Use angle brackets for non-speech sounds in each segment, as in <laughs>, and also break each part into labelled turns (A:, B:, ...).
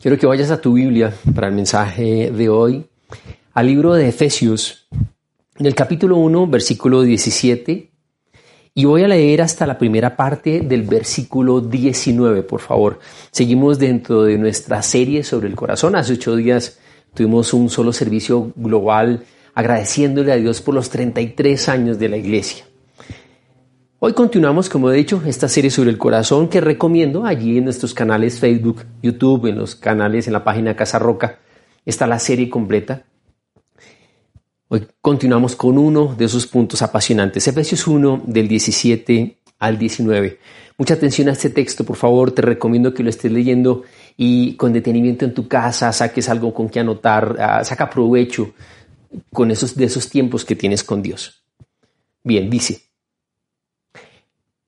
A: Quiero que vayas a tu Biblia para el mensaje de hoy, al libro de Efesios, en el capítulo 1, versículo 17, y voy a leer hasta la primera parte del versículo 19, por favor. Seguimos dentro de nuestra serie sobre el corazón. Hace ocho días tuvimos un solo servicio global agradeciéndole a Dios por los 33 años de la iglesia. Hoy continuamos, como he dicho, esta serie sobre el corazón que recomiendo allí en nuestros canales Facebook, YouTube, en los canales en la página Casa Roca. Está la serie completa. Hoy continuamos con uno de esos puntos apasionantes, Efesios 1 del 17 al 19. Mucha atención a este texto, por favor, te recomiendo que lo estés leyendo y con detenimiento en tu casa, saques algo con que anotar, ah, saca provecho con esos, de esos tiempos que tienes con Dios. Bien, dice,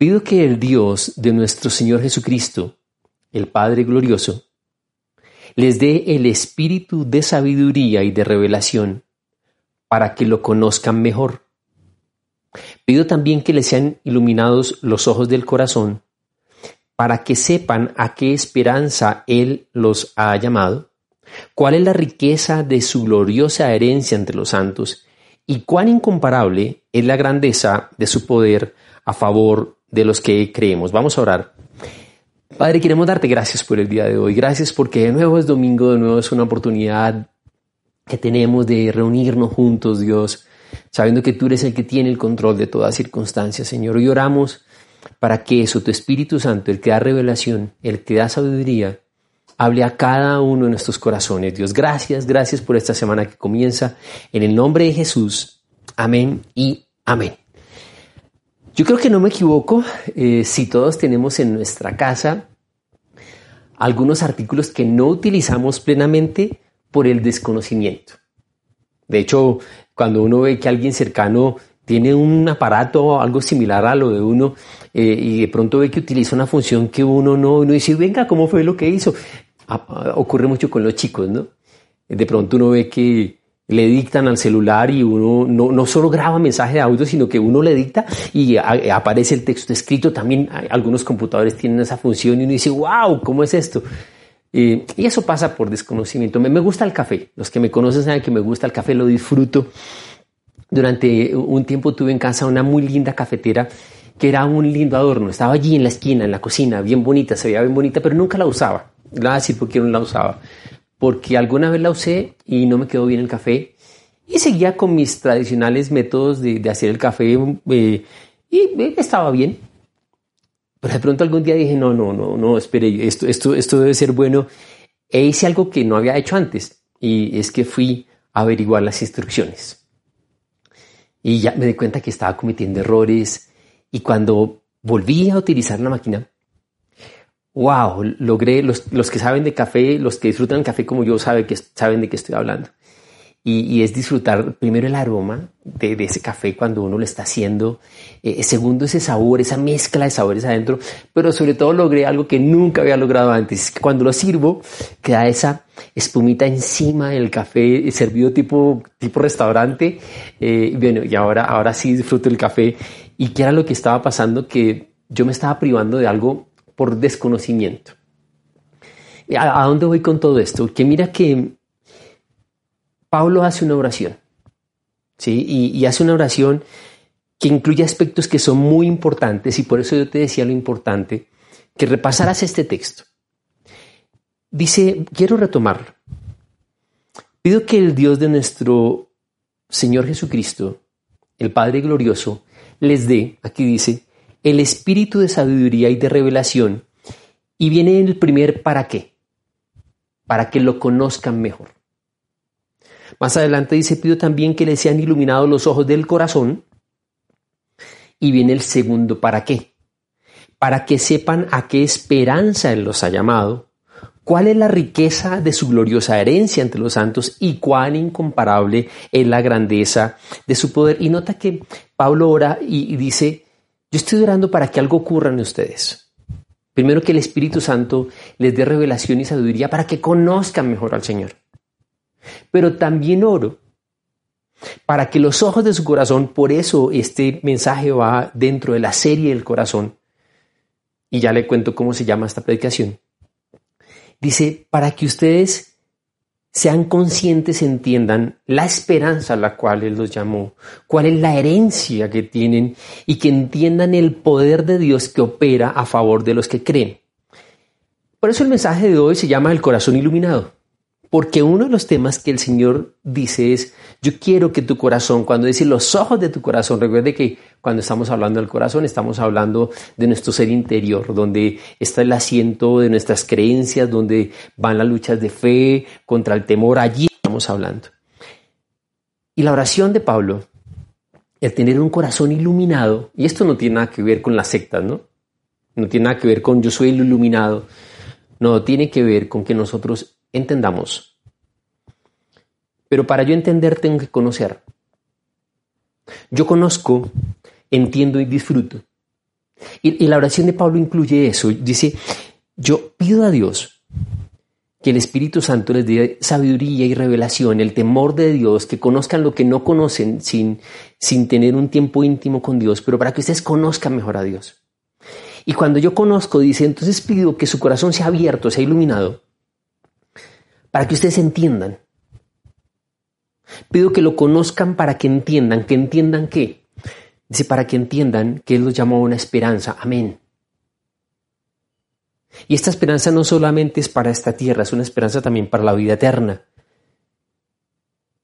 A: Pido que el Dios de nuestro Señor Jesucristo, el Padre glorioso, les dé el espíritu de sabiduría y de revelación para que lo conozcan mejor. Pido también que les sean iluminados los ojos del corazón para que sepan a qué esperanza Él los ha llamado, cuál es la riqueza de su gloriosa herencia entre los santos y cuán incomparable es la grandeza de su poder a favor de los que creemos. Vamos a orar. Padre, queremos darte gracias por el día de hoy. Gracias porque de nuevo es domingo, de nuevo es una oportunidad que tenemos de reunirnos juntos, Dios, sabiendo que tú eres el que tiene el control de todas circunstancias, Señor. Hoy oramos para que eso, tu Espíritu Santo, el que da revelación, el que da sabiduría, hable a cada uno de nuestros corazones. Dios, gracias, gracias por esta semana que comienza. En el nombre de Jesús. Amén y amén. Yo creo que no me equivoco eh, si todos tenemos en nuestra casa algunos artículos que no utilizamos plenamente por el desconocimiento. De hecho, cuando uno ve que alguien cercano tiene un aparato o algo similar a lo de uno eh, y de pronto ve que utiliza una función que uno no, uno dice, venga, ¿cómo fue lo que hizo? ocurre mucho con los chicos, ¿no? De pronto uno ve que le dictan al celular y uno no, no, solo graba mensaje de audio, sino que uno le dicta y aparece el texto escrito. También algunos computadores tienen esa función y uno dice, wow, ¿cómo es esto? y eso pasa por desconocimiento. Me, gusta el café. Los que me conocen saben que me gusta el café, lo disfruto. Durante un tiempo tuve en casa una muy linda cafetera que era un lindo adorno. Estaba allí en la esquina, en la cocina, bien bonita, se veía bien bonita, pero nunca la usaba. Le voy a decir por qué no la usaba porque alguna vez la usé y no me quedó bien el café y seguía con mis tradicionales métodos de, hacer el café eh, y estaba bien. Pero de pronto algún día dije, no, no, no, no, espere, esto, esto, esto debe ser bueno. E hice algo que no había hecho antes y es que fui a averiguar las instrucciones. Y ya me di cuenta que estaba cometiendo errores y cuando volví a utilizar la máquina, wow, logré, los, los, que saben de café, los que disfrutan el café como yo, saben, que, saben de qué estoy hablando. Y, y es disfrutar primero el aroma de, de, ese café cuando uno lo está haciendo, eh, segundo ese sabor, esa mezcla de sabores adentro, pero sobre todo logré algo que nunca había logrado antes, que cuando lo sirvo queda esa espumita encima del café servido tipo, tipo restaurante, eh, bueno, y ahora, ahora sí disfruto el café. Y qué era lo que estaba pasando, que yo me estaba privando de algo por desconocimiento. ¿A, dónde voy con todo esto? Que mira que Pablo hace una oración, ¿sí? Y, hace una oración que incluye aspectos que son muy importantes y por eso yo te decía lo importante, que repasaras este texto. Dice, quiero retomarlo. Pido que el Dios de nuestro Señor Jesucristo, el Padre glorioso, les dé, aquí dice, el espíritu de sabiduría y de revelación. Y viene el primer para qué. Para que lo conozcan mejor. Más adelante dice, pido también que les sean iluminados los ojos del corazón. Y viene el segundo para qué. Para que sepan a qué esperanza Él los ha llamado, cuál es la riqueza de su gloriosa herencia entre los santos y cuán incomparable es la grandeza de su poder. Y nota que Pablo ora y, dice, yo estoy orando para que algo ocurra en ustedes. Primero que el Espíritu Santo les dé revelación y sabiduría para que conozcan mejor al Señor. Pero también oro para que los ojos de su corazón, por eso este mensaje va dentro de la serie del corazón, y ya le cuento cómo se llama esta predicación, dice, para que ustedes sean conscientes, entiendan la esperanza a la cual Él los llamó, cuál es la herencia que tienen y que entiendan el poder de Dios que opera a favor de los que creen. Por eso el mensaje de hoy se llama el corazón iluminado. Porque uno de los temas que el Señor dice es, yo quiero que tu corazón, cuando dice los ojos de tu corazón, recuerde que cuando estamos hablando del corazón estamos hablando de nuestro ser interior, donde está el asiento de nuestras creencias, donde van las luchas de fe contra el temor, allí estamos hablando. Y la oración de Pablo, el tener un corazón iluminado, y esto no tiene nada que ver con las sectas, ¿no? No tiene nada que ver con yo soy el iluminado, no, tiene que ver con que nosotros entendamos. Pero para yo entender tengo que conocer. Yo conozco, entiendo y disfruto. Y, la oración de Pablo incluye eso. Dice, yo pido a Dios que el Espíritu Santo les dé sabiduría y revelación, el temor de Dios, que conozcan lo que no conocen sin, sin tener un tiempo íntimo con Dios, pero para que ustedes conozcan mejor a Dios. Y cuando yo conozco, dice, entonces pido que su corazón sea abierto, sea iluminado, para que ustedes entiendan. Pido que lo conozcan para que entiendan, que entiendan qué. Dice, para que entiendan que Él los llamó una esperanza. Amén. Y esta esperanza no solamente es para esta tierra, es una esperanza también para la vida eterna.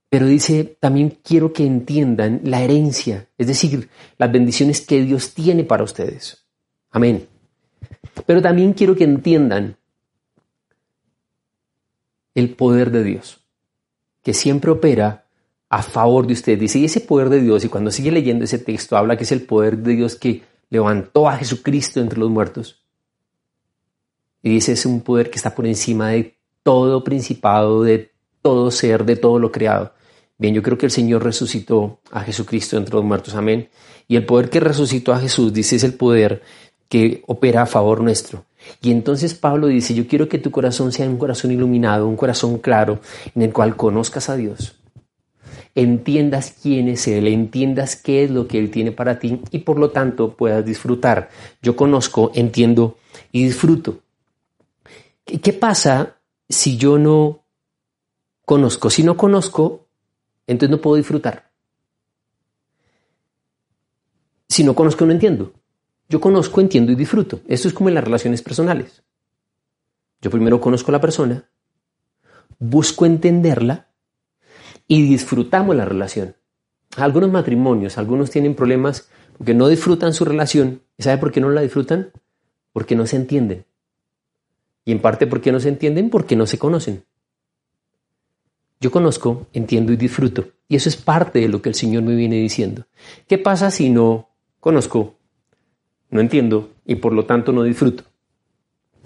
A: Pero dice, también quiero que entiendan la herencia, es decir, las bendiciones que Dios tiene para ustedes. Amén. Pero también quiero que entiendan el poder de Dios, que siempre opera a favor de usted. Dice, y ese poder de Dios, y cuando sigue leyendo ese texto, habla que es el poder de Dios que levantó a Jesucristo entre los muertos. Y dice, es un poder que está por encima de todo principado, de todo ser, de todo lo creado. Bien, yo creo que el Señor resucitó a Jesucristo entre los muertos. Amén. Y el poder que resucitó a Jesús, dice, es el poder que opera a favor nuestro. Y entonces Pablo dice, yo quiero que tu corazón sea un corazón iluminado, un corazón claro, en el cual conozcas a Dios, entiendas quién es Él, entiendas qué es lo que Él tiene para ti y por lo tanto puedas disfrutar. Yo conozco, entiendo y disfruto. ¿Qué pasa si yo no conozco? Si no conozco, entonces no puedo disfrutar. Si no conozco, no entiendo. Yo conozco, entiendo y disfruto. Esto es como en las relaciones personales. Yo primero conozco a la persona, busco entenderla y disfrutamos la relación. Algunos matrimonios, algunos tienen problemas porque no disfrutan su relación. ¿Y sabe por qué no la disfrutan? Porque no se entienden. Y en parte porque no se entienden, porque no se conocen. Yo conozco, entiendo y disfruto. Y eso es parte de lo que el Señor me viene diciendo. ¿Qué pasa si no conozco, no entiendo y por lo tanto no disfruto.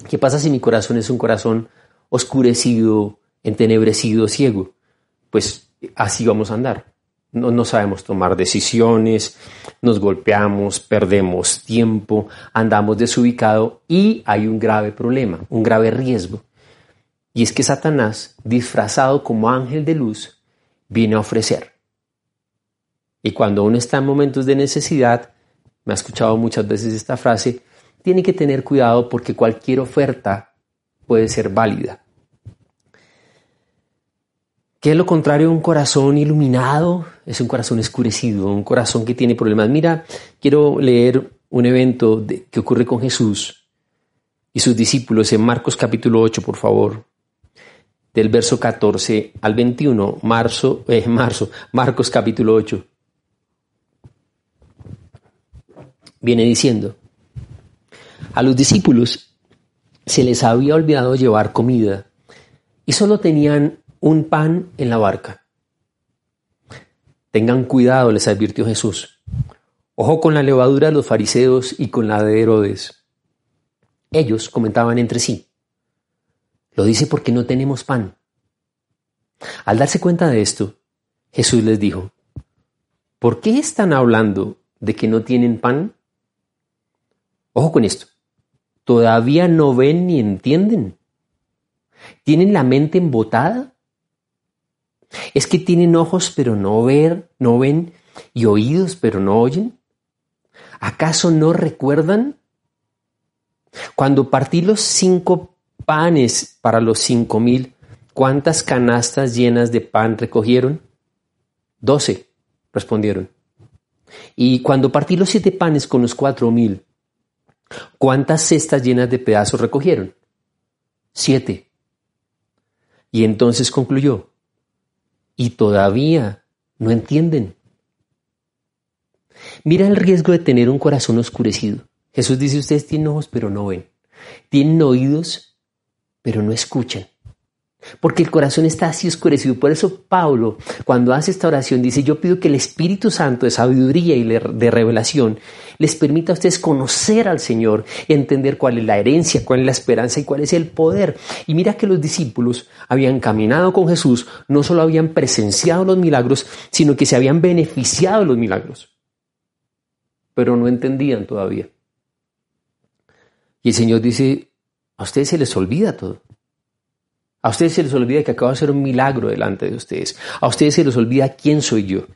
A: ¿Qué pasa si mi corazón es un corazón oscurecido, entenebrecido, ciego? Pues así vamos a andar. No, no, sabemos tomar decisiones, nos golpeamos, perdemos tiempo, andamos desubicado y hay un grave problema, un grave riesgo. Y es que Satanás, disfrazado como ángel de luz, viene a ofrecer. Y cuando uno está en momentos de necesidad, me ha escuchado muchas veces esta frase, tiene que tener cuidado porque cualquier oferta puede ser válida. ¿Qué es lo contrario un corazón iluminado? Es un corazón escurecido, un corazón que tiene problemas. Mira, quiero leer un evento que ocurre con Jesús y sus discípulos en Marcos capítulo 8, por favor, del verso 14 al 21, marzo, eh, <laughs> marzo, Marcos capítulo 8. Viene diciendo, a los discípulos se les había olvidado llevar comida y solo tenían un pan en la barca. Tengan cuidado, les advirtió Jesús. Ojo con la levadura de los fariseos y con la de Herodes. Ellos comentaban entre sí. Lo dice porque no tenemos pan. Al darse cuenta de esto, Jesús les dijo, ¿por qué están hablando de que no tienen pan? Ojo con esto, todavía no ven ni entienden. ¿Tienen la mente embotada? ¿Es que tienen ojos pero no ver, no ven y oídos pero no oyen? ¿Acaso no recuerdan? Cuando partí los cinco panes para los cinco mil, ¿cuántas canastas llenas de pan recogieron? Doce, respondieron. Y cuando partí los siete panes con los cuatro mil, ¿cuántas cestas llenas de pedazos recogieron? Siete. Y entonces concluyó, y todavía no entienden. Mira el riesgo de tener un corazón oscurecido. Jesús dice, ustedes tienen ojos pero no ven, tienen oídos pero no escuchan. Porque el corazón está así oscurecido. Por eso Pablo, cuando hace esta oración, dice, yo pido que el Espíritu Santo de sabiduría y de revelación les permita a ustedes conocer al Señor, entender cuál es la herencia, cuál es la esperanza y cuál es el poder. Y mira que los discípulos habían caminado con Jesús, no solo habían presenciado los milagros, sino que se habían beneficiado de los milagros. Pero no entendían todavía. Y el Señor dice, a ustedes se les olvida todo. A ustedes se les olvida que acabo de hacer un milagro delante de ustedes. A ustedes se les olvida quién soy yo.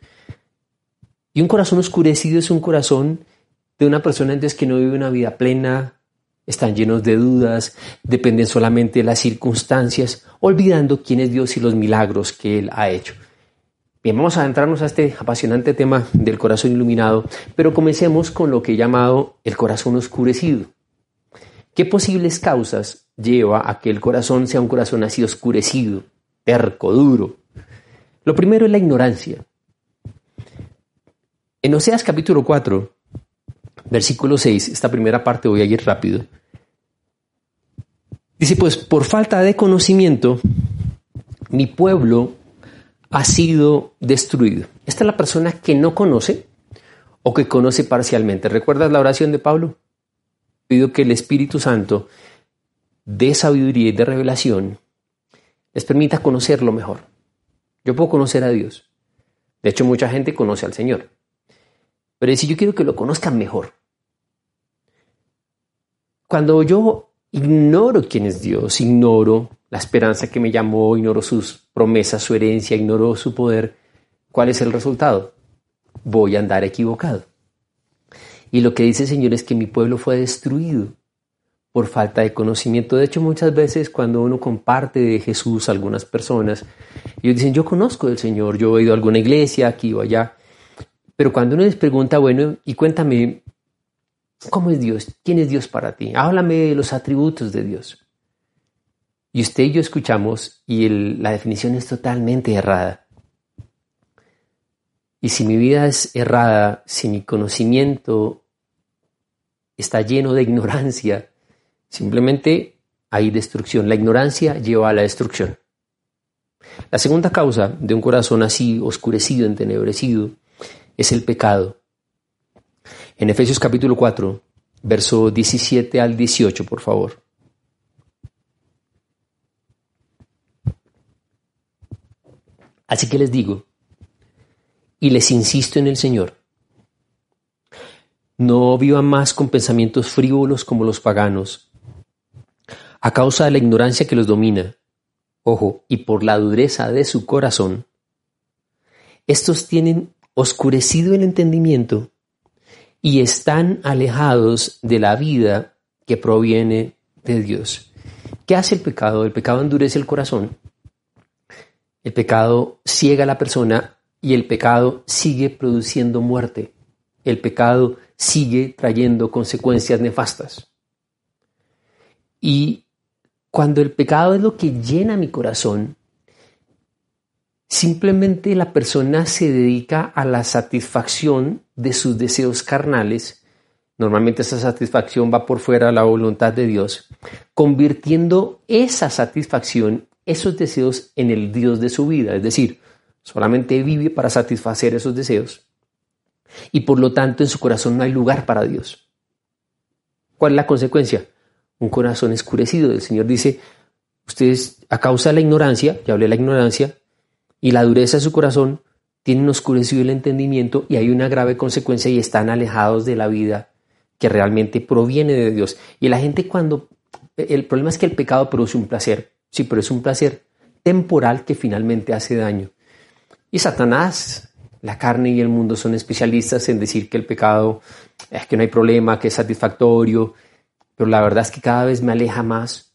A: Y un corazón oscurecido es un corazón de una persona entonces que no vive una vida plena, están llenos de dudas, dependen solamente de las circunstancias, olvidando quién es Dios y los milagros que Él ha hecho. Bien, vamos a adentrarnos a este apasionante tema del corazón iluminado, pero comencemos con lo que he llamado el corazón oscurecido. ¿Qué posibles causas lleva a que el corazón sea un corazón así oscurecido, terco, duro. Lo primero es la ignorancia. En Oseas capítulo 4, versículo 6, esta primera parte voy a ir rápido. Dice, pues por falta de conocimiento, mi pueblo ha sido destruido. Esta es la persona que no conoce o que conoce parcialmente. ¿Recuerdas la oración de Pablo? Pido que el Espíritu Santo de sabiduría y de revelación les permita conocerlo mejor. Yo puedo conocer a Dios. De hecho, mucha gente conoce al Señor. Pero si yo quiero que lo conozcan mejor. Cuando yo ignoro quién es Dios, ignoro la esperanza que me llamó, ignoro sus promesas, su herencia, ignoro su poder, ¿cuál es el resultado? Voy a andar equivocado. Y lo que dice el Señor es que mi pueblo fue destruido por falta de conocimiento. De hecho, muchas veces cuando uno comparte de Jesús a algunas personas, ellos dicen, yo conozco del Señor, yo he ido a alguna iglesia, aquí o allá. Pero cuando uno les pregunta, bueno, y cuéntame, ¿cómo es Dios? ¿Quién es Dios para ti? Háblame de los atributos de Dios. Y usted y yo escuchamos y la definición es totalmente errada. Y si mi vida es errada, si mi conocimiento está lleno de ignorancia, Simplemente hay destrucción. La ignorancia lleva a la destrucción. La segunda causa de un corazón así oscurecido, entenebrecido, es el pecado. En Efesios capítulo 4, verso 17 al 18, por favor. Así que les digo, y les insisto en el Señor, no vivan más con pensamientos frívolos como los paganos a causa de la ignorancia que los domina, ojo, y por la dureza de su corazón, estos tienen oscurecido el entendimiento y están alejados de la vida que proviene de Dios. ¿Qué hace el pecado? El pecado endurece el corazón. El pecado ciega a la persona y el pecado sigue produciendo muerte. El pecado sigue trayendo consecuencias nefastas. Y cuando el pecado es lo que llena mi corazón, simplemente la persona se dedica a la satisfacción de sus deseos carnales. Normalmente esa satisfacción va por fuera de la voluntad de Dios, convirtiendo esa satisfacción, esos deseos en el Dios de su vida. Es decir, solamente vive para satisfacer esos deseos y por lo tanto en su corazón no hay lugar para Dios. ¿Cuál es la consecuencia? un corazón escurecido. El Señor dice, ustedes a causa de la ignorancia, ya hablé de la ignorancia, y la dureza de su corazón, tienen oscurecido el entendimiento y hay una grave consecuencia y están alejados de la vida que realmente proviene de Dios. Y la gente cuando... El problema es que el pecado produce un placer, sí, pero es un placer temporal que finalmente hace daño. Y Satanás, la carne y el mundo son especialistas en decir que el pecado es que no hay problema, que es satisfactorio, pero la verdad es que cada vez me aleja más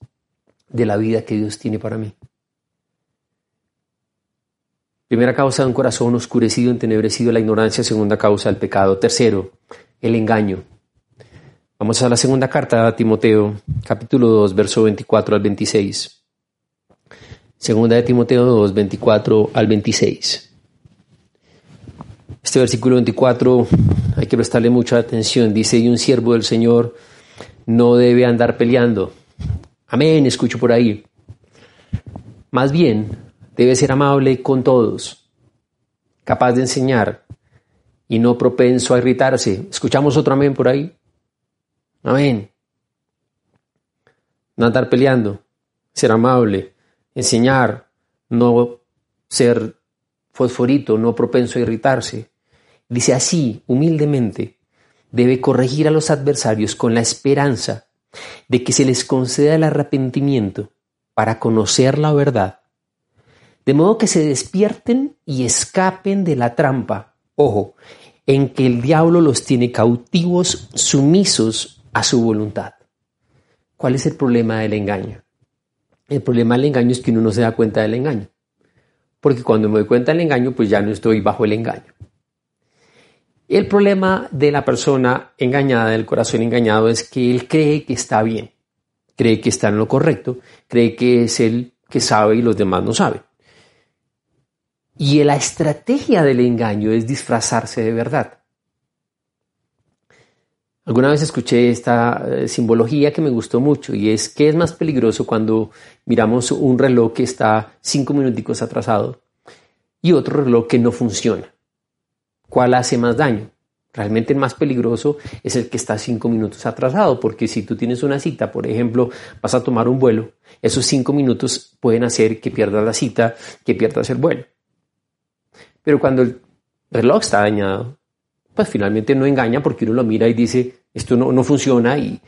A: de la vida que Dios tiene para mí. Primera causa de un corazón oscurecido, entenebrecido, la ignorancia. Segunda causa, el pecado. Tercero, el engaño. Vamos a la segunda carta a Timoteo, capítulo 2, verso 24 al 26. Segunda de Timoteo 2, 24 al 26. Este versículo 24 hay que prestarle mucha atención. Dice, y un siervo del Señor no debe andar peleando. Amén, escucho por ahí. Más bien, Debe ser amable con todos, capaz de enseñar y no propenso a irritarse. ¿Escuchamos otro amén por ahí? Amén. No andar peleando, ser amable, enseñar, no ser fosforito, no propenso a irritarse. Dice así, humildemente, debe corregir a los adversarios con la esperanza de que se les conceda el arrepentimiento para conocer la verdad de modo que se despierten y escapen de la trampa, ojo, en que el diablo los tiene cautivos, sumisos a su voluntad. ¿Cuál es el problema del engaño? El problema del engaño es que uno no se da cuenta del engaño. Porque cuando me doy cuenta del engaño, pues ya no estoy bajo el engaño. El problema de la persona engañada, del corazón engañado, es que él cree que está bien, cree que está en lo correcto, cree que es el que sabe y los demás no saben. Y la estrategia del engaño es disfrazarse de verdad. Alguna vez escuché esta eh, simbología que me gustó mucho y es que es más peligroso cuando miramos un reloj que está cinco minuticos atrasado y otro reloj que no funciona. ¿Cuál hace más daño? Realmente el más peligroso es el que está cinco minutos atrasado, porque si tú tienes una cita, por ejemplo, vas a tomar un vuelo, esos cinco minutos pueden hacer que pierdas la cita, que pierdas el vuelo. Pero cuando el reloj está dañado, pues finalmente no engaña porque uno lo mira y dice, esto no, no funciona. Y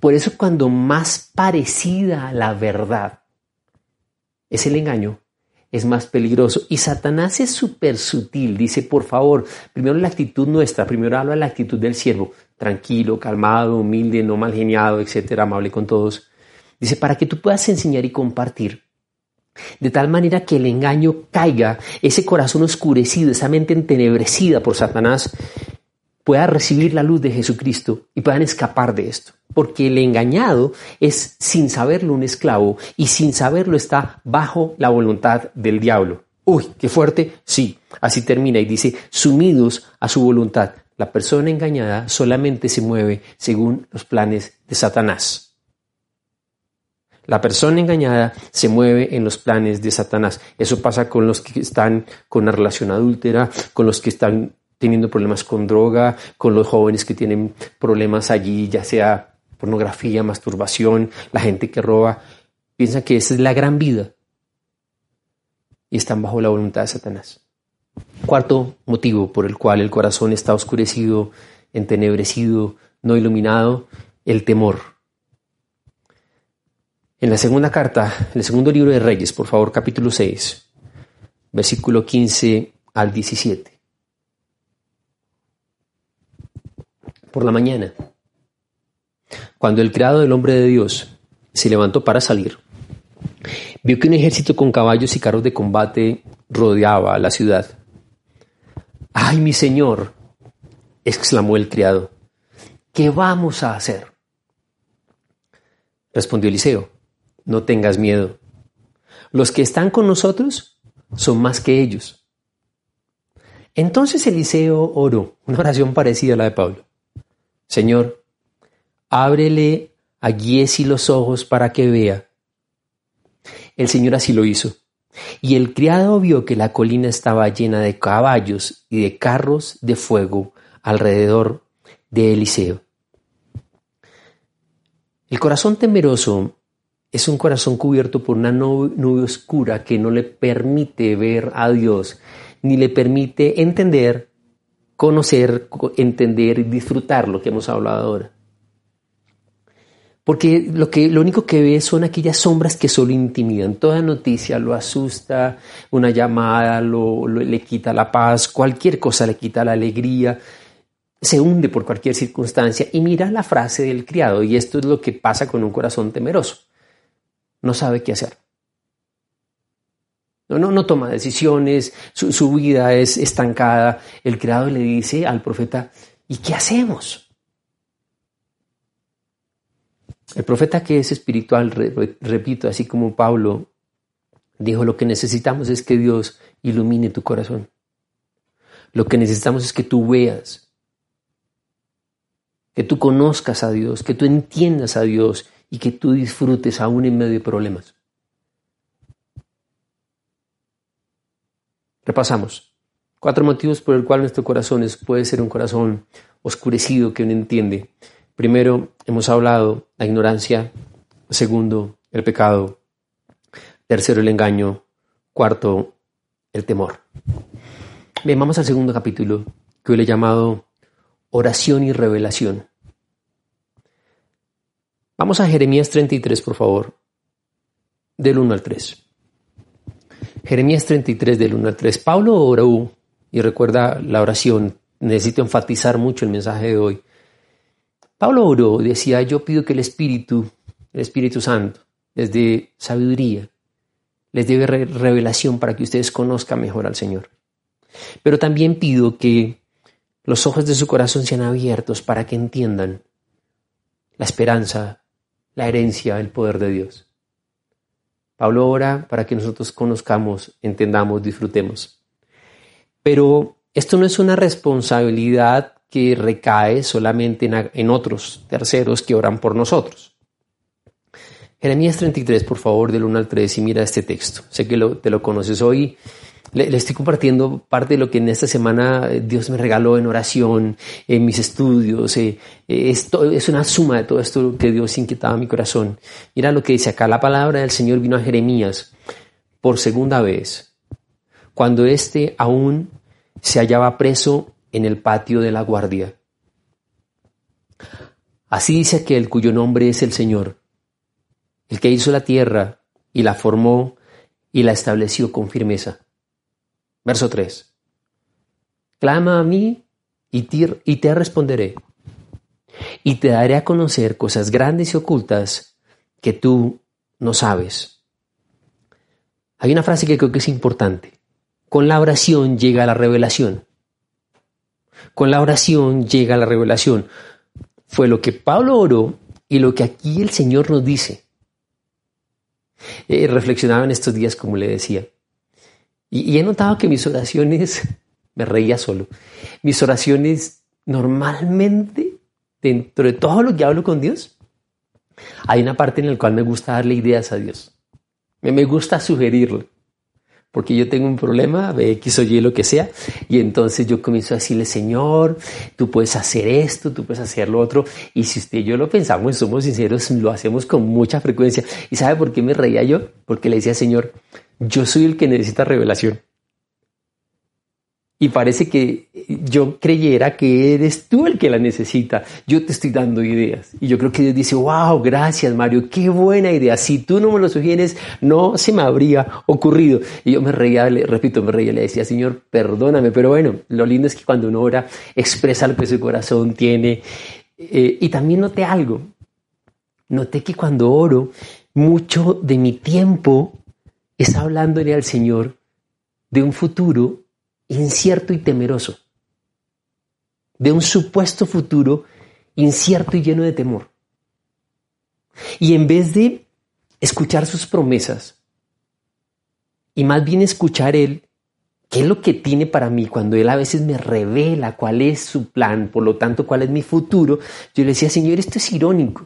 A: por eso cuando más parecida a la verdad es el engaño, es más peligroso. Y Satanás es súper sutil. Dice, por favor, primero la actitud nuestra, primero habla la actitud del siervo, tranquilo, calmado, humilde, no mal geniado, etcétera, amable con todos. Dice, para que tú puedas enseñar y compartir de tal manera que el engaño caiga, ese corazón oscurecido, esa mente entenebrecida por Satanás, pueda recibir la luz de Jesucristo y puedan escapar de esto. Porque el engañado es sin saberlo un esclavo y sin saberlo está bajo la voluntad del diablo. Uy, qué fuerte. Sí, así termina y dice, sumidos a su voluntad. La persona engañada solamente se mueve según los planes de Satanás. La persona engañada se mueve en los planes de Satanás. Eso pasa con los que están con una relación adúltera, con los que están teniendo problemas con droga, con los jóvenes que tienen problemas allí, ya sea pornografía, masturbación, la gente que roba. Piensan que esa es la gran vida y están bajo la voluntad de Satanás. Cuarto motivo por el cual el corazón está oscurecido, entenebrecido, no iluminado, el temor. En la segunda carta, en el segundo libro de Reyes, por favor, capítulo 6, versículo 15 al 17. Por la mañana, cuando el criado del hombre de Dios se levantó para salir, vio que un ejército con caballos y carros de combate rodeaba la ciudad. ¡Ay, mi señor! exclamó el criado. ¿Qué vamos a hacer? Respondió Eliseo no tengas miedo. Los que están con nosotros son más que ellos. Entonces Eliseo oró, una oración parecida a la de Pablo. Señor, ábrele a Giesi los ojos para que vea. El Señor así lo hizo. Y el criado vio que la colina estaba llena de caballos y de carros de fuego alrededor de Eliseo. El corazón temeroso es un corazón cubierto por una nube oscura que no le permite ver a Dios, ni le permite entender, conocer, entender y disfrutar lo que hemos hablado ahora. Porque lo, que, lo único que ve son aquellas sombras que solo intimidan. Toda noticia lo asusta, una llamada le quita la paz, cualquier cosa le quita la alegría, se hunde por cualquier circunstancia. Y mira la frase del criado, y esto es lo que pasa con un corazón temeroso no sabe qué hacer. No, no, no toma decisiones, su, vida es estancada. El criado le dice al profeta, ¿y qué hacemos? El profeta que es espiritual, repito, así como Pablo dijo, lo que necesitamos es que Dios ilumine tu corazón. Lo que necesitamos es que tú veas, que tú conozcas a Dios, que tú entiendas a Dios y que tú disfrutes aún en medio de problemas. Repasamos. Cuatro motivos por el cual nuestro corazón puede ser un corazón oscurecido que no entiende. Primero, hemos hablado la ignorancia. Segundo, el pecado. Tercero, el engaño. Cuarto, el temor. Bien, vamos al segundo capítulo, que hoy le he llamado oración y revelación. Vamos a Jeremías 33, por favor, del 1 al 3. Jeremías 33, del 1 al 3. Pablo oró, y recuerda la oración, necesito enfatizar mucho el mensaje de hoy. Pablo oró, decía, yo pido que el Espíritu, el Espíritu Santo, les dé sabiduría, les dé revelación para que ustedes conozcan mejor al Señor. Pero también pido que los ojos de su corazón sean abiertos para que entiendan la esperanza la herencia, el poder de Dios. Pablo ora para que nosotros conozcamos, entendamos, disfrutemos. Pero esto no es una responsabilidad que recae solamente en, otros terceros que oran por nosotros. Jeremías 33, por favor, del 1 al 3 y mira este texto. Sé que te lo conoces hoy le, estoy compartiendo parte de lo que en esta semana eh, Dios me regaló en oración, en mis estudios. Eh, eh, esto, es una suma de todo esto que Dios inquietaba mi corazón. Mira lo que dice acá. La palabra del Señor vino a Jeremías por segunda vez, cuando éste aún se hallaba preso en el patio de la guardia. Así dice aquel cuyo nombre es el Señor, el que hizo la tierra y la formó y la estableció con firmeza. Verso 3. Clama a mí y te, responderé. Y te daré a conocer cosas grandes y ocultas que tú no sabes. Hay una frase que creo que es importante. Con la oración llega la revelación. Con la oración llega la revelación. Fue lo que Pablo oró y lo que aquí el Señor nos dice. Eh, reflexionaba en estos días, como le decía. Y, he notado que mis oraciones, <laughs> me reía solo, mis oraciones normalmente, dentro de todo lo que hablo con Dios, hay una parte en la cual me gusta darle ideas a Dios. Me, me gusta sugerirle. Porque yo tengo un problema, X o Y, lo que sea, y entonces yo comienzo a decirle, Señor, tú puedes hacer esto, tú puedes hacer lo otro, y si usted y yo lo pensamos somos sinceros, lo hacemos con mucha frecuencia. ¿Y sabe por qué me reía yo? Porque le decía, Señor, yo soy el que necesita revelación. Y parece que yo creyera que eres tú el que la necesita. Yo te estoy dando ideas. Y yo creo que Dios dice, wow, gracias Mario, qué buena idea. Si tú no me lo sugieres, no se me habría ocurrido. Y yo me reía, le, repito, me reía, le decía, Señor, perdóname. Pero bueno, lo lindo es que cuando uno ora, expresa lo que su corazón tiene. Eh, y también noté algo. Noté que cuando oro, mucho de mi tiempo es hablándole al Señor de un futuro incierto y temeroso, de un supuesto futuro incierto y lleno de temor. Y en vez de escuchar sus promesas, y más bien escuchar Él, qué es lo que tiene para mí cuando Él a veces me revela cuál es su plan, por lo tanto cuál es mi futuro, yo le decía, Señor, esto es irónico.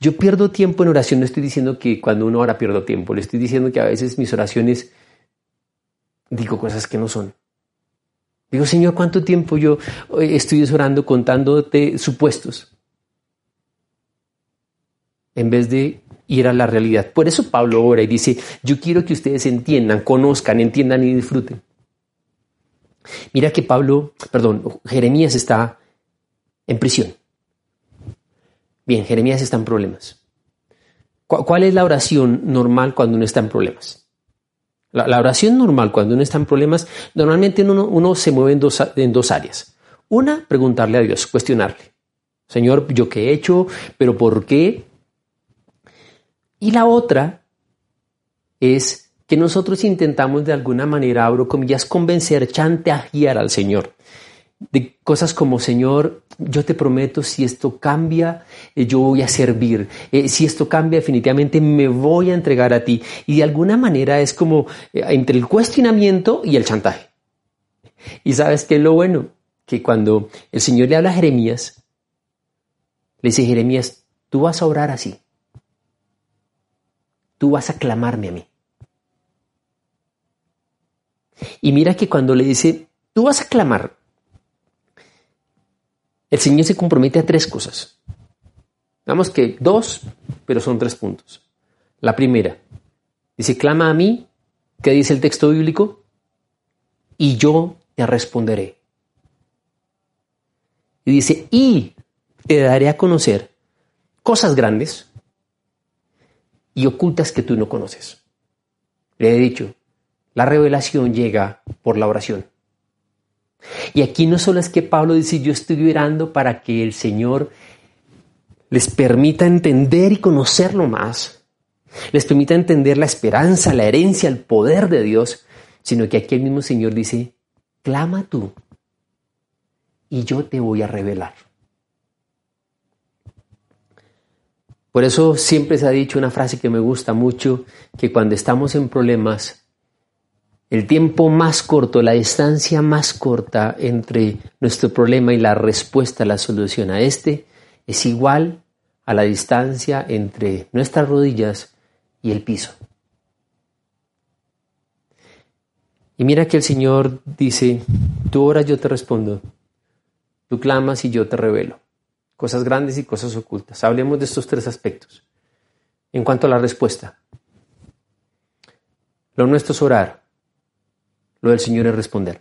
A: Yo pierdo tiempo en oración, no estoy diciendo que cuando uno ora pierdo tiempo, le estoy diciendo que a veces mis oraciones digo cosas que no son. Digo, Señor, ¿cuánto tiempo yo eh, estoy orando contándote supuestos? En vez de y era la realidad. Por eso Pablo ora y dice, yo quiero que ustedes entiendan, conozcan, entiendan y disfruten. Mira que Pablo, perdón, Jeremías está en prisión. Bien, Jeremías está en problemas. ¿Cuál es la oración normal cuando uno está en problemas? La, oración normal cuando uno está en problemas, normalmente uno, se mueve en dos, en dos áreas. Una, preguntarle a Dios, cuestionarle. Señor, ¿yo qué he hecho? ¿Pero por qué? Y la otra es que nosotros intentamos de alguna manera, abro comillas, convencer, chantajear al Señor de cosas como, Señor, yo te prometo, si esto cambia, eh, yo voy a servir. Eh, si esto cambia, definitivamente me voy a entregar a ti. Y de alguna manera es como eh, entre el cuestionamiento y el chantaje. Y sabes qué es lo bueno? Que cuando el Señor le habla a Jeremías, le dice, Jeremías, tú vas a orar así. Tú vas a clamarme a mí. Y mira que cuando le dice, tú vas a clamar, el Señor se compromete a tres cosas. Vamos que dos, pero son tres puntos. La primera, dice, clama a mí, ¿qué dice el texto bíblico? Y yo te responderé. Y dice, y te daré a conocer cosas grandes y ocultas que tú no conoces. Le he dicho, la revelación llega por la oración. Y aquí no solo es que Pablo dice, yo estoy orando para que el Señor les permita entender y conocerlo más, les permita entender la esperanza, la herencia, el poder de Dios, sino que aquí el mismo Señor dice, clama tú y yo te voy a revelar. Por eso siempre se ha dicho una frase que me gusta mucho, que cuando estamos en problemas, el tiempo más corto, la distancia más corta entre nuestro problema y la respuesta, la solución a este, es igual a la distancia entre nuestras rodillas y el piso. Y mira que el Señor dice, tú oras, yo te respondo, tú clamas y yo te revelo, cosas grandes y cosas ocultas. Hablemos de estos tres aspectos. En cuanto a la respuesta, lo nuestro es orar, lo del Señor es responder.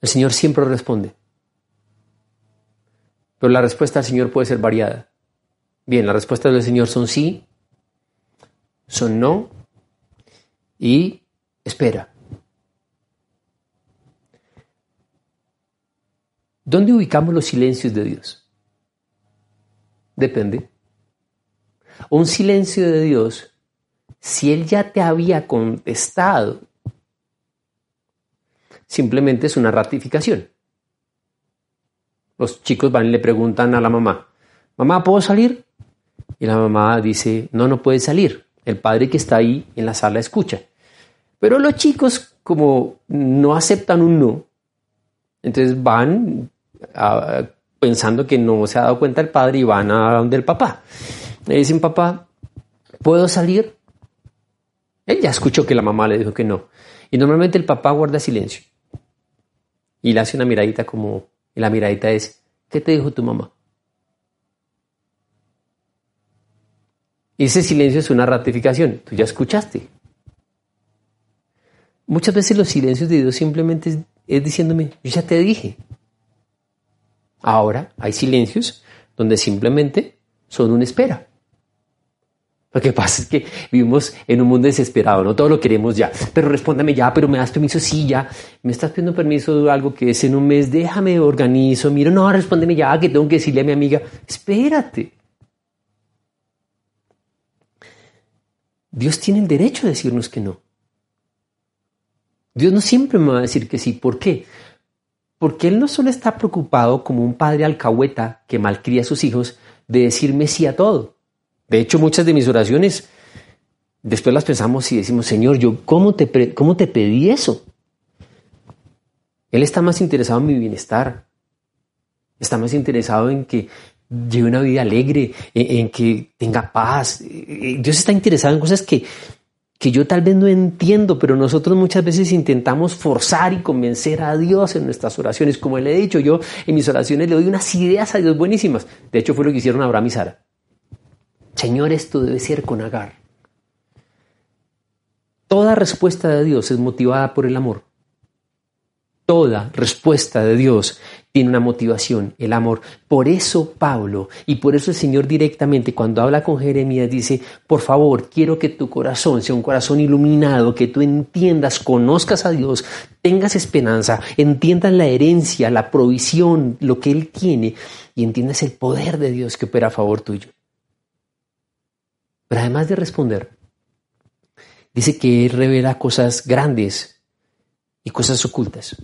A: El Señor siempre responde. Pero la respuesta del Señor puede ser variada. Bien, las respuestas del Señor son sí, son no y espera. ¿Dónde ubicamos los silencios de Dios? Depende. Un silencio de Dios si él ya te había contestado, simplemente es una ratificación. Los chicos van y le preguntan a la mamá, mamá, ¿puedo salir? Y la mamá dice, no, no puede salir. El padre que está ahí en la sala escucha. Pero los chicos, como no aceptan un no, entonces van pensando que no se ha dado cuenta el padre y van a donde el papá. Le dicen, papá, ¿puedo salir? Él ya escuchó que la mamá le dijo que no. Y normalmente el papá guarda silencio. Y le hace una miradita como, y la miradita es, ¿qué te dijo tu mamá? Y ese silencio es una ratificación. Tú ya escuchaste. Muchas veces los silencios de Dios simplemente es, es diciéndome, yo ya te dije. Ahora hay silencios donde simplemente son una espera. Lo que pasa es que vivimos en un mundo desesperado, no todo lo queremos ya. Pero respóndame ya, pero me das permiso, sí, ya. Me estás pidiendo permiso de algo que es en un mes, déjame organizo, miro, no, respóndeme ya, que tengo que decirle a mi amiga, espérate. Dios tiene el derecho de decirnos que no. Dios no siempre me va a decir que sí. ¿Por qué? Porque Él no solo está preocupado como un padre alcahueta que malcría a sus hijos de decirme sí a todo. De hecho, muchas de mis oraciones, después las pensamos y decimos, Señor, yo, ¿cómo te, cómo te pedí eso? Él está más interesado en mi bienestar. Está más interesado en que lleve una vida alegre, en, que tenga paz. Dios está interesado en cosas que, que yo tal vez no entiendo, pero nosotros muchas veces intentamos forzar y convencer a Dios en nuestras oraciones. Como le he dicho, yo en mis oraciones le doy unas ideas a Dios buenísimas. De hecho, fue lo que hicieron Abraham y Sara. Señor, esto debe ser con Agar. Toda respuesta de Dios es motivada por el amor. Toda respuesta de Dios tiene una motivación, el amor. Por eso Pablo y por eso el Señor directamente cuando habla con Jeremías dice, por favor, quiero que tu corazón sea un corazón iluminado, que tú entiendas, conozcas a Dios, tengas esperanza, entiendas la herencia, la provisión, lo que Él tiene y entiendas el poder de Dios que opera a favor tuyo. Pero además de responder, dice que Él revela cosas grandes y cosas ocultas.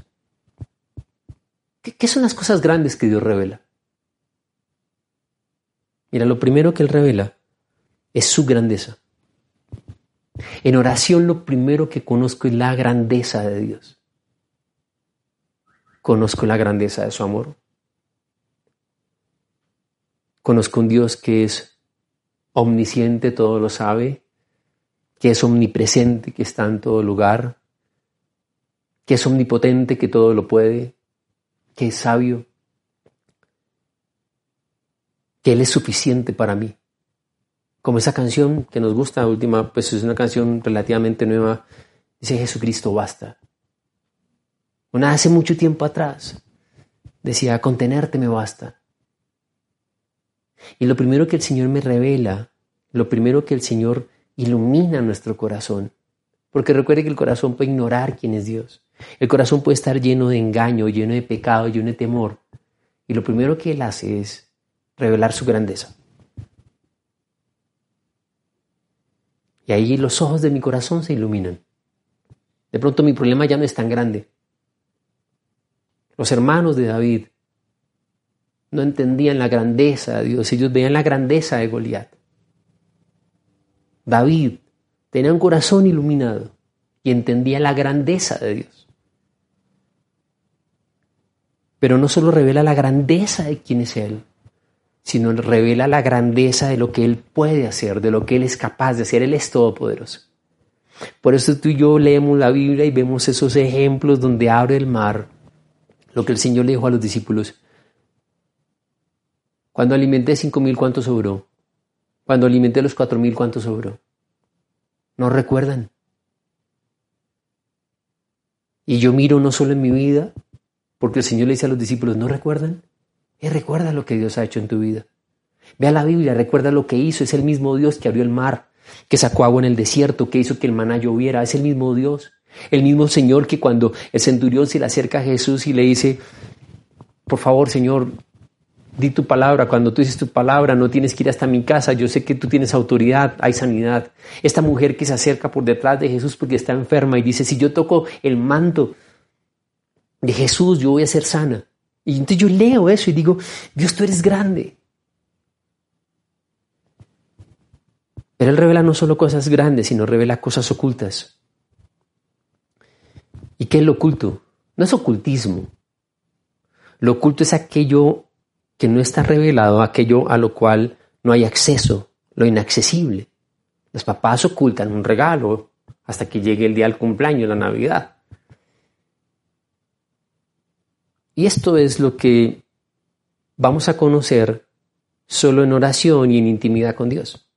A: ¿Qué, son las cosas grandes que Dios revela? Mira, lo primero que Él revela es su grandeza. En oración lo primero que conozco es la grandeza de Dios. Conozco la grandeza de su amor. Conozco un Dios que es omnisciente, todo lo sabe, que es omnipresente, que está en todo lugar, que es omnipotente, que todo lo puede, que es sabio, que Él es suficiente para mí. Como esa canción que nos gusta, última, pues es una canción relativamente nueva, dice Jesucristo basta. Una hace mucho tiempo atrás decía, contenerte me basta. Y lo primero que el Señor me revela, lo primero que el Señor ilumina nuestro corazón, porque recuerde que el corazón puede ignorar quién es Dios. El corazón puede estar lleno de engaño, lleno de pecado, lleno de temor. Y lo primero que Él hace es revelar su grandeza. Y ahí los ojos de mi corazón se iluminan. De pronto mi problema ya no es tan grande. Los hermanos de David no entendían la grandeza de Dios, ellos veían la grandeza de Goliat. David tenía un corazón iluminado y entendía la grandeza de Dios. Pero no solo revela la grandeza de quién es Él, sino revela la grandeza de lo que Él puede hacer, de lo que Él es capaz de hacer. Él es todopoderoso. Por eso tú y yo leemos la Biblia y vemos esos ejemplos donde abre el mar, lo que el Señor le dijo a los discípulos, cuando alimenté cinco mil, ¿cuánto sobró? Cuando alimenté los cuatro mil, ¿cuánto sobró? No recuerdan. Y yo miro no solo en mi vida, porque el Señor le dice a los discípulos, ¿no recuerdan? Y recuerda lo que Dios ha hecho en tu vida. Ve a la Biblia, recuerda lo que hizo. Es el mismo Dios que abrió el mar, que sacó agua en el desierto, que hizo que el maná lloviera. Es el mismo Dios. El mismo Señor que cuando el centurión se le acerca a Jesús y le dice, por favor, Señor, Di tu palabra, cuando tú dices tu palabra no tienes que ir hasta mi casa, yo sé que tú tienes autoridad, hay sanidad. Esta mujer que se acerca por detrás de Jesús porque está enferma y dice, si yo toco el manto de Jesús, yo voy a ser sana. Y entonces yo leo eso y digo, Dios, tú eres grande. Pero Él revela no solo cosas grandes, sino revela cosas ocultas. ¿Y qué es lo oculto? No es ocultismo. Lo oculto es aquello que no está revelado aquello a lo cual no hay acceso, lo inaccesible. Los papás ocultan un regalo hasta que llegue el día del cumpleaños, la Navidad. Y esto es lo que vamos a conocer solo en oración y en intimidad con Dios.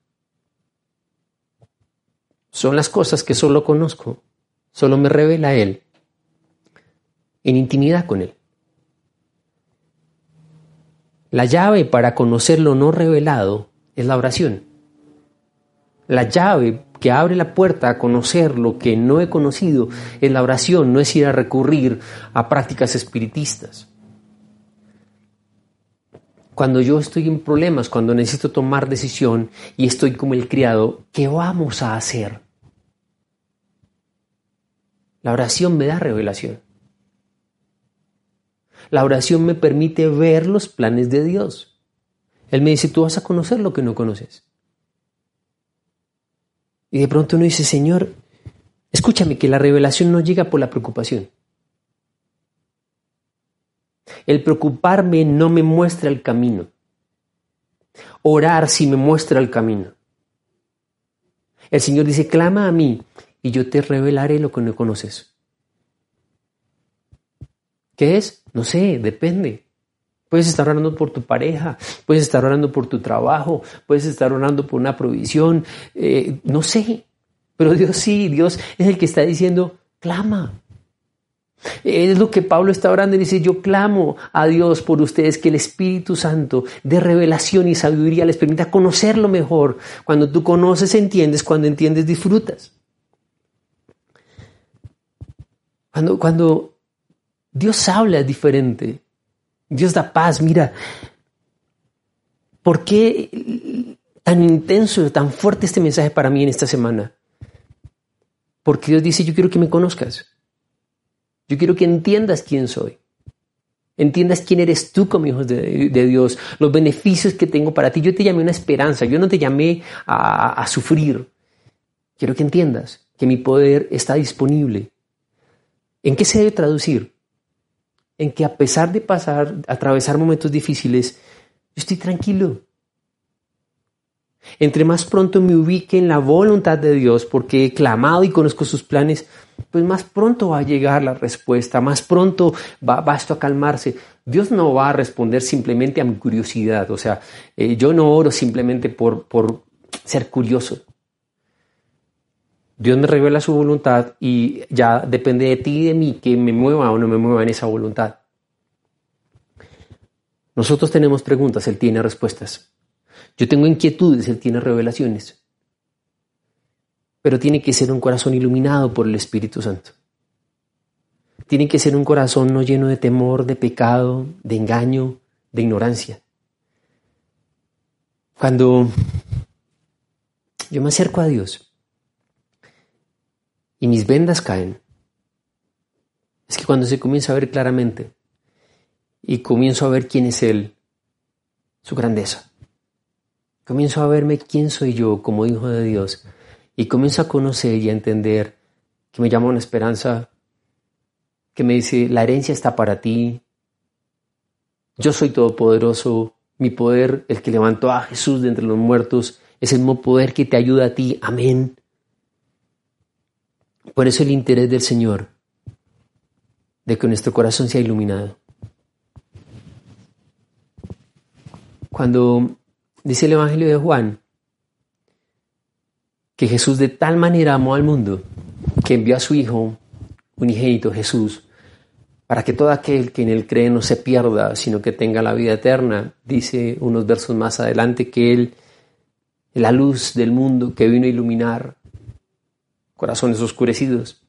A: Son las cosas que solo conozco, solo me revela Él, en intimidad con Él. La llave para conocer lo no revelado es la oración. La llave que abre la puerta a conocer lo que no he conocido es la oración, no es ir a recurrir a prácticas espiritistas. Cuando yo estoy en problemas, cuando necesito tomar decisión y estoy como el criado, ¿qué vamos a hacer? La oración me da revelación. La oración me permite ver los planes de Dios. Él me dice, tú vas a conocer lo que no conoces. Y de pronto uno dice, Señor, escúchame que la revelación no llega por la preocupación. El preocuparme no me muestra el camino. Orar sí me muestra el camino. El Señor dice, clama a mí y yo te revelaré lo que no conoces. ¿Qué es? No sé, depende. Puedes estar orando por tu pareja, puedes estar orando por tu trabajo, puedes estar orando por una provisión, eh, no sé, pero Dios sí, Dios es el que está diciendo, clama. Es lo que Pablo está orando y dice, yo clamo a Dios por ustedes que el Espíritu Santo de revelación y sabiduría les permita conocerlo mejor. Cuando tú conoces, entiendes, cuando entiendes, disfrutas. Cuando, cuando Dios habla diferente. Dios da paz. Mira, ¿por qué tan intenso, tan fuerte este mensaje para mí en esta semana? Porque Dios dice, yo quiero que me conozcas. Yo quiero que entiendas quién soy. Entiendas quién eres tú como hijo de, Dios, los beneficios que tengo para ti. Yo te llamé una esperanza, yo no te llamé a, a sufrir. Quiero que entiendas que mi poder está disponible. ¿En qué se debe traducir? En que a pesar de pasar, atravesar momentos difíciles, yo estoy tranquilo. Entre más pronto me ubique en la voluntad de Dios, porque he clamado y conozco sus planes, pues más pronto va a llegar la respuesta, más pronto va, esto a calmarse. Dios no va a responder simplemente a mi curiosidad, o sea, eh, yo no oro simplemente por, por ser curioso. Dios me revela su voluntad y ya depende de ti y de mí que me mueva o no me mueva en esa voluntad. Nosotros tenemos preguntas, Él tiene respuestas. Yo tengo inquietudes, Él tiene revelaciones. Pero tiene que ser un corazón iluminado por el Espíritu Santo. Tiene que ser un corazón no lleno de temor, de pecado, de engaño, de ignorancia. Cuando yo me acerco a Dios, y mis vendas caen, es que cuando se comienza a ver claramente y comienzo a ver quién es Él, su grandeza, comienzo a verme quién soy yo como hijo de Dios y comienzo a conocer y a entender que me llama una esperanza, que me dice, la herencia está para ti, yo soy todopoderoso, mi poder, el que levantó a Jesús de entre los muertos, es el mismo poder que te ayuda a ti, amén. Por eso el interés del Señor de que nuestro corazón sea iluminado. Cuando dice el Evangelio de Juan que Jesús de tal manera amó al mundo que envió a su Hijo unigénito Jesús para que todo aquel que en él cree no se pierda, sino que tenga la vida eterna, dice unos versos más adelante que Él, la luz del mundo que vino a iluminar corazones oscurecidos.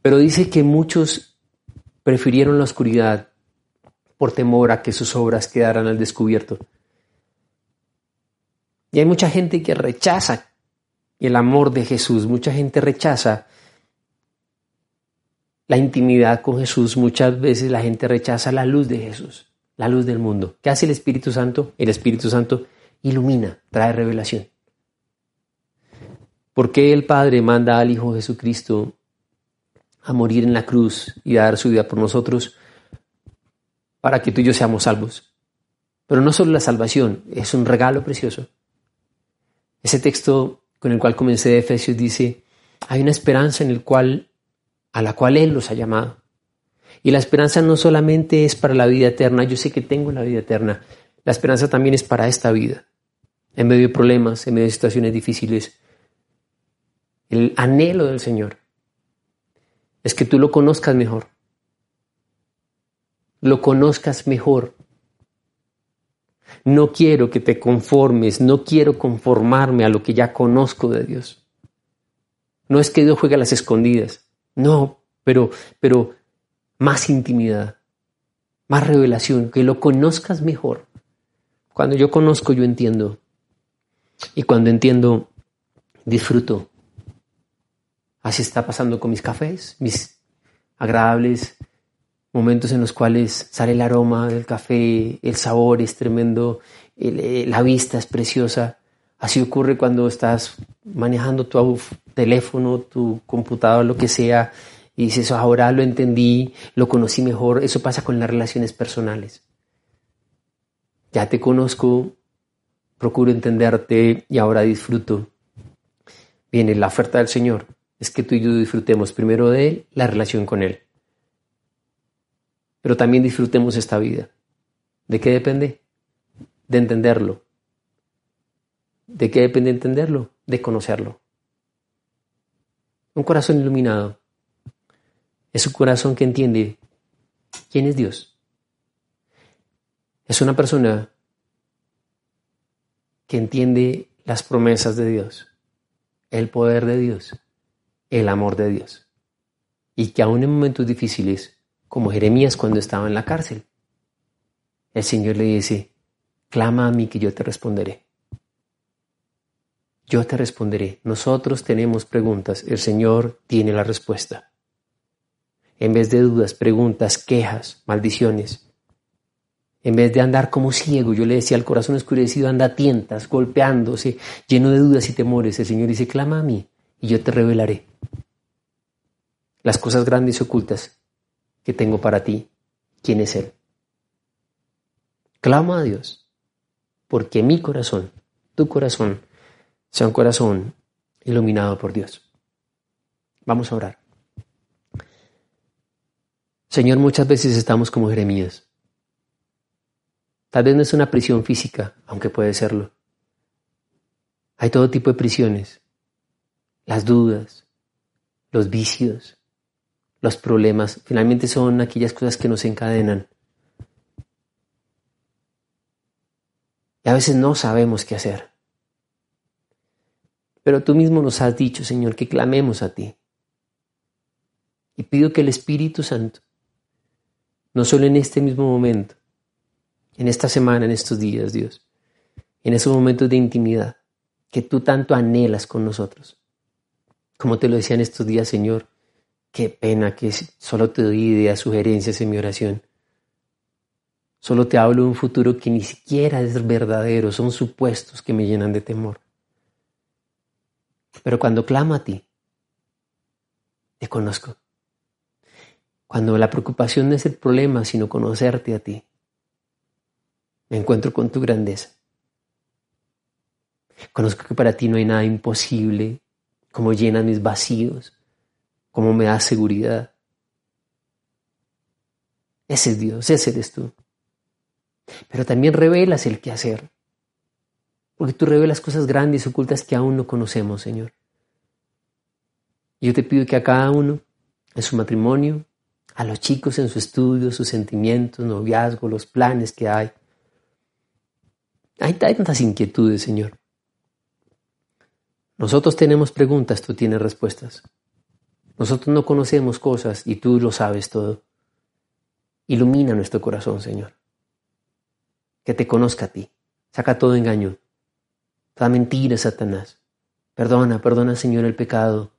A: Pero dice que muchos prefirieron la oscuridad por temor a que sus obras quedaran al descubierto. Y hay mucha gente que rechaza el amor de Jesús, mucha gente rechaza la intimidad con Jesús, muchas veces la gente rechaza la luz de Jesús, la luz del mundo. ¿Qué hace el Espíritu Santo? El Espíritu Santo ilumina, trae revelación. ¿Por qué el Padre manda al Hijo Jesucristo a morir en la cruz y a dar su vida por nosotros? Para que tú y yo seamos salvos. Pero no solo la salvación, es un regalo precioso. Ese texto con el cual comencé de Efesios dice, hay una esperanza en el cual, a la cual Él los ha llamado. Y la esperanza no solamente es para la vida eterna, yo sé que tengo la vida eterna, la esperanza también es para esta vida. En medio de problemas, en medio de situaciones difíciles, el anhelo del Señor es que tú lo conozcas mejor. Lo conozcas mejor. No quiero que te conformes, no quiero conformarme a lo que ya conozco de Dios. No es que Dios juegue a las escondidas, no, pero, pero más intimidad, más revelación, que lo conozcas mejor. Cuando yo conozco, yo entiendo. Y cuando entiendo, disfruto. Así está pasando con mis cafés, mis agradables momentos en los cuales sale el aroma del café, el sabor es tremendo, eh, la vista es preciosa. Así ocurre cuando estás manejando tu teléfono, tu computador, lo que sea, y dices, ahora lo entendí, lo conocí mejor. Eso pasa con las relaciones personales. Ya te conozco, procuro entenderte y ahora disfruto. Viene la oferta del Señor es que tú y yo disfrutemos primero de Él, la relación con Él. Pero también disfrutemos esta vida. ¿De qué depende? De entenderlo. ¿De qué depende entenderlo? De conocerlo. Un corazón iluminado es un corazón que entiende quién es Dios. Es una persona que entiende las promesas de Dios, el poder de Dios, el amor de Dios. Y que aún en momentos difíciles, como Jeremías cuando estaba en la cárcel, el Señor le dice, clama a mí que yo te responderé. Yo te responderé. Nosotros tenemos preguntas, el Señor tiene la respuesta. En vez de dudas, preguntas, quejas, maldiciones. En vez de andar como ciego, yo le decía al corazón oscurecido, anda a tientas, golpeándose, lleno de dudas y temores. El Señor dice, clama a mí y yo te revelaré las cosas grandes y ocultas que tengo para ti. ¿Quién es Él? Clama a Dios, porque mi corazón, tu corazón, sea un corazón iluminado por Dios. Vamos a orar. Señor, muchas veces estamos como Jeremías. Tal vez no es una prisión física, aunque puede serlo. Hay todo tipo de prisiones. Las dudas, los vicios, los problemas, finalmente son aquellas cosas que nos encadenan. Y a veces no sabemos qué hacer. Pero tú mismo nos has dicho, Señor, que clamemos a ti. Y pido que el Espíritu Santo, no solo en este mismo momento, en esta semana, en estos días, Dios, en esos momentos de intimidad que tú tanto anhelas con nosotros, como te lo decía en estos días, Señor, qué pena que solo te doy ideas, sugerencias en mi oración. Solo te hablo de un futuro que ni siquiera es verdadero, son supuestos que me llenan de temor. Pero cuando clamo a ti, te conozco. Cuando la preocupación no es el problema, sino conocerte a ti, me encuentro con tu grandeza. Conozco que para ti no hay nada imposible, como llenas mis vacíos, como me das seguridad. Ese es Dios, ese eres tú. Pero también revelas el qué hacer. Porque tú revelas cosas grandes y ocultas que aún no conocemos, Señor. Yo te pido que a cada uno, en su matrimonio, a los chicos en su estudio, sus sentimientos, noviazgo, los planes que hay. Hay tantas inquietudes, Señor. Nosotros tenemos preguntas, tú tienes respuestas. Nosotros no conocemos cosas y tú lo sabes todo. Ilumina nuestro corazón, Señor. Que te conozca a ti. Saca todo engaño, toda mentira, Satanás. Perdona, perdona, Señor, el pecado.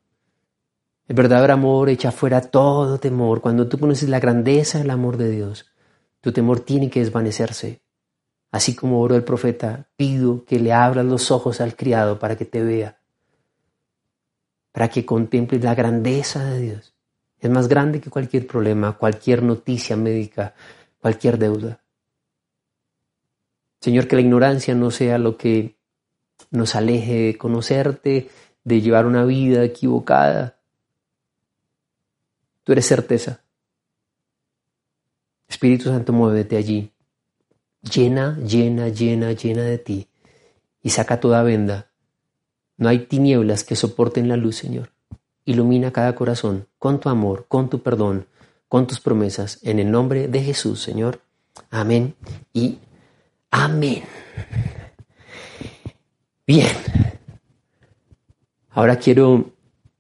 A: El verdadero amor echa fuera todo temor. Cuando tú conoces la grandeza del amor de Dios, tu temor tiene que desvanecerse. Así como oró el profeta, pido que le abras los ojos al criado para que te vea, para que contemples la grandeza de Dios. Es más grande que cualquier problema, cualquier noticia médica, cualquier deuda. Señor, que la ignorancia no sea lo que nos aleje de conocerte, de llevar una vida equivocada. Tú eres certeza. Espíritu Santo, muévete allí. Llena, llena, llena, llena de ti. Y saca toda venda. No hay tinieblas que soporten la luz, Señor. Ilumina cada corazón con tu amor, con tu perdón, con tus promesas. En el nombre de Jesús, Señor. Amén y amén. Bien. Ahora quiero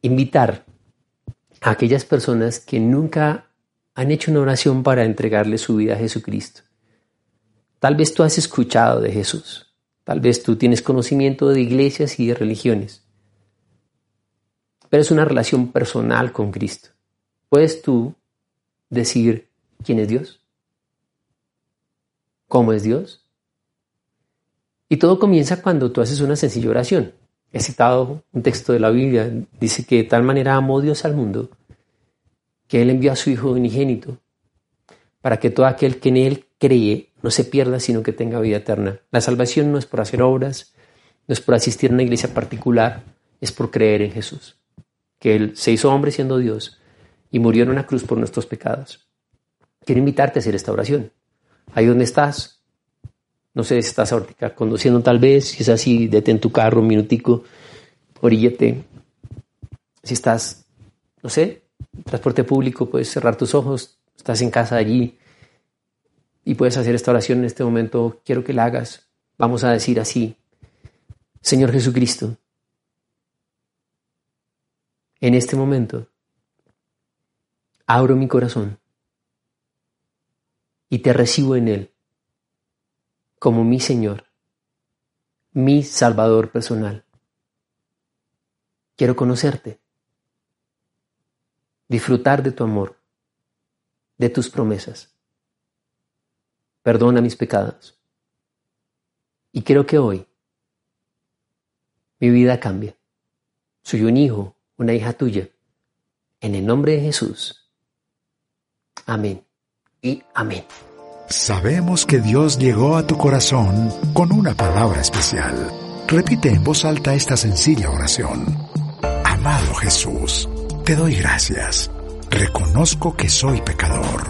A: invitar a aquellas personas que nunca han hecho una oración para entregarle su vida a Jesucristo. Tal vez tú has escuchado de Jesús. Tal vez tú tienes conocimiento de iglesias y de religiones. Pero es una relación personal con Cristo. ¿Puedes tú decir quién es Dios? ¿Cómo es Dios? Y todo comienza cuando tú haces una sencilla oración. He citado un texto de la Biblia, dice que de tal manera amó Dios al mundo que Él envió a su Hijo unigénito para que todo aquel que en Él cree no se pierda, sino que tenga vida eterna. La salvación no es por hacer obras, no es por asistir a una iglesia particular, es por creer en Jesús, que Él se hizo hombre siendo Dios y murió en una cruz por nuestros pecados. Quiero invitarte a hacer esta oración. Ahí donde estás, No sé si estás ahorita conduciendo tal vez, si es así, detén tu carro un minutico, oríllate. Si estás, no sé, transporte público, puedes cerrar tus ojos, estás en casa allí y puedes hacer esta oración en este momento. Quiero que la hagas. Vamos a decir así, Señor Jesucristo, en este momento abro mi corazón y te recibo en él como mi Señor, mi Salvador personal. Quiero conocerte, disfrutar de tu amor, de tus promesas. Perdona mis pecados. Y quiero que hoy mi vida cambie. Soy un hijo, una hija tuya. En el nombre de Jesús. Amén y amén.
B: Sabemos que Dios llegó a tu corazón con una palabra especial. Repite en voz alta esta sencilla oración. Amado Jesús, te doy gracias. Reconozco que soy pecador,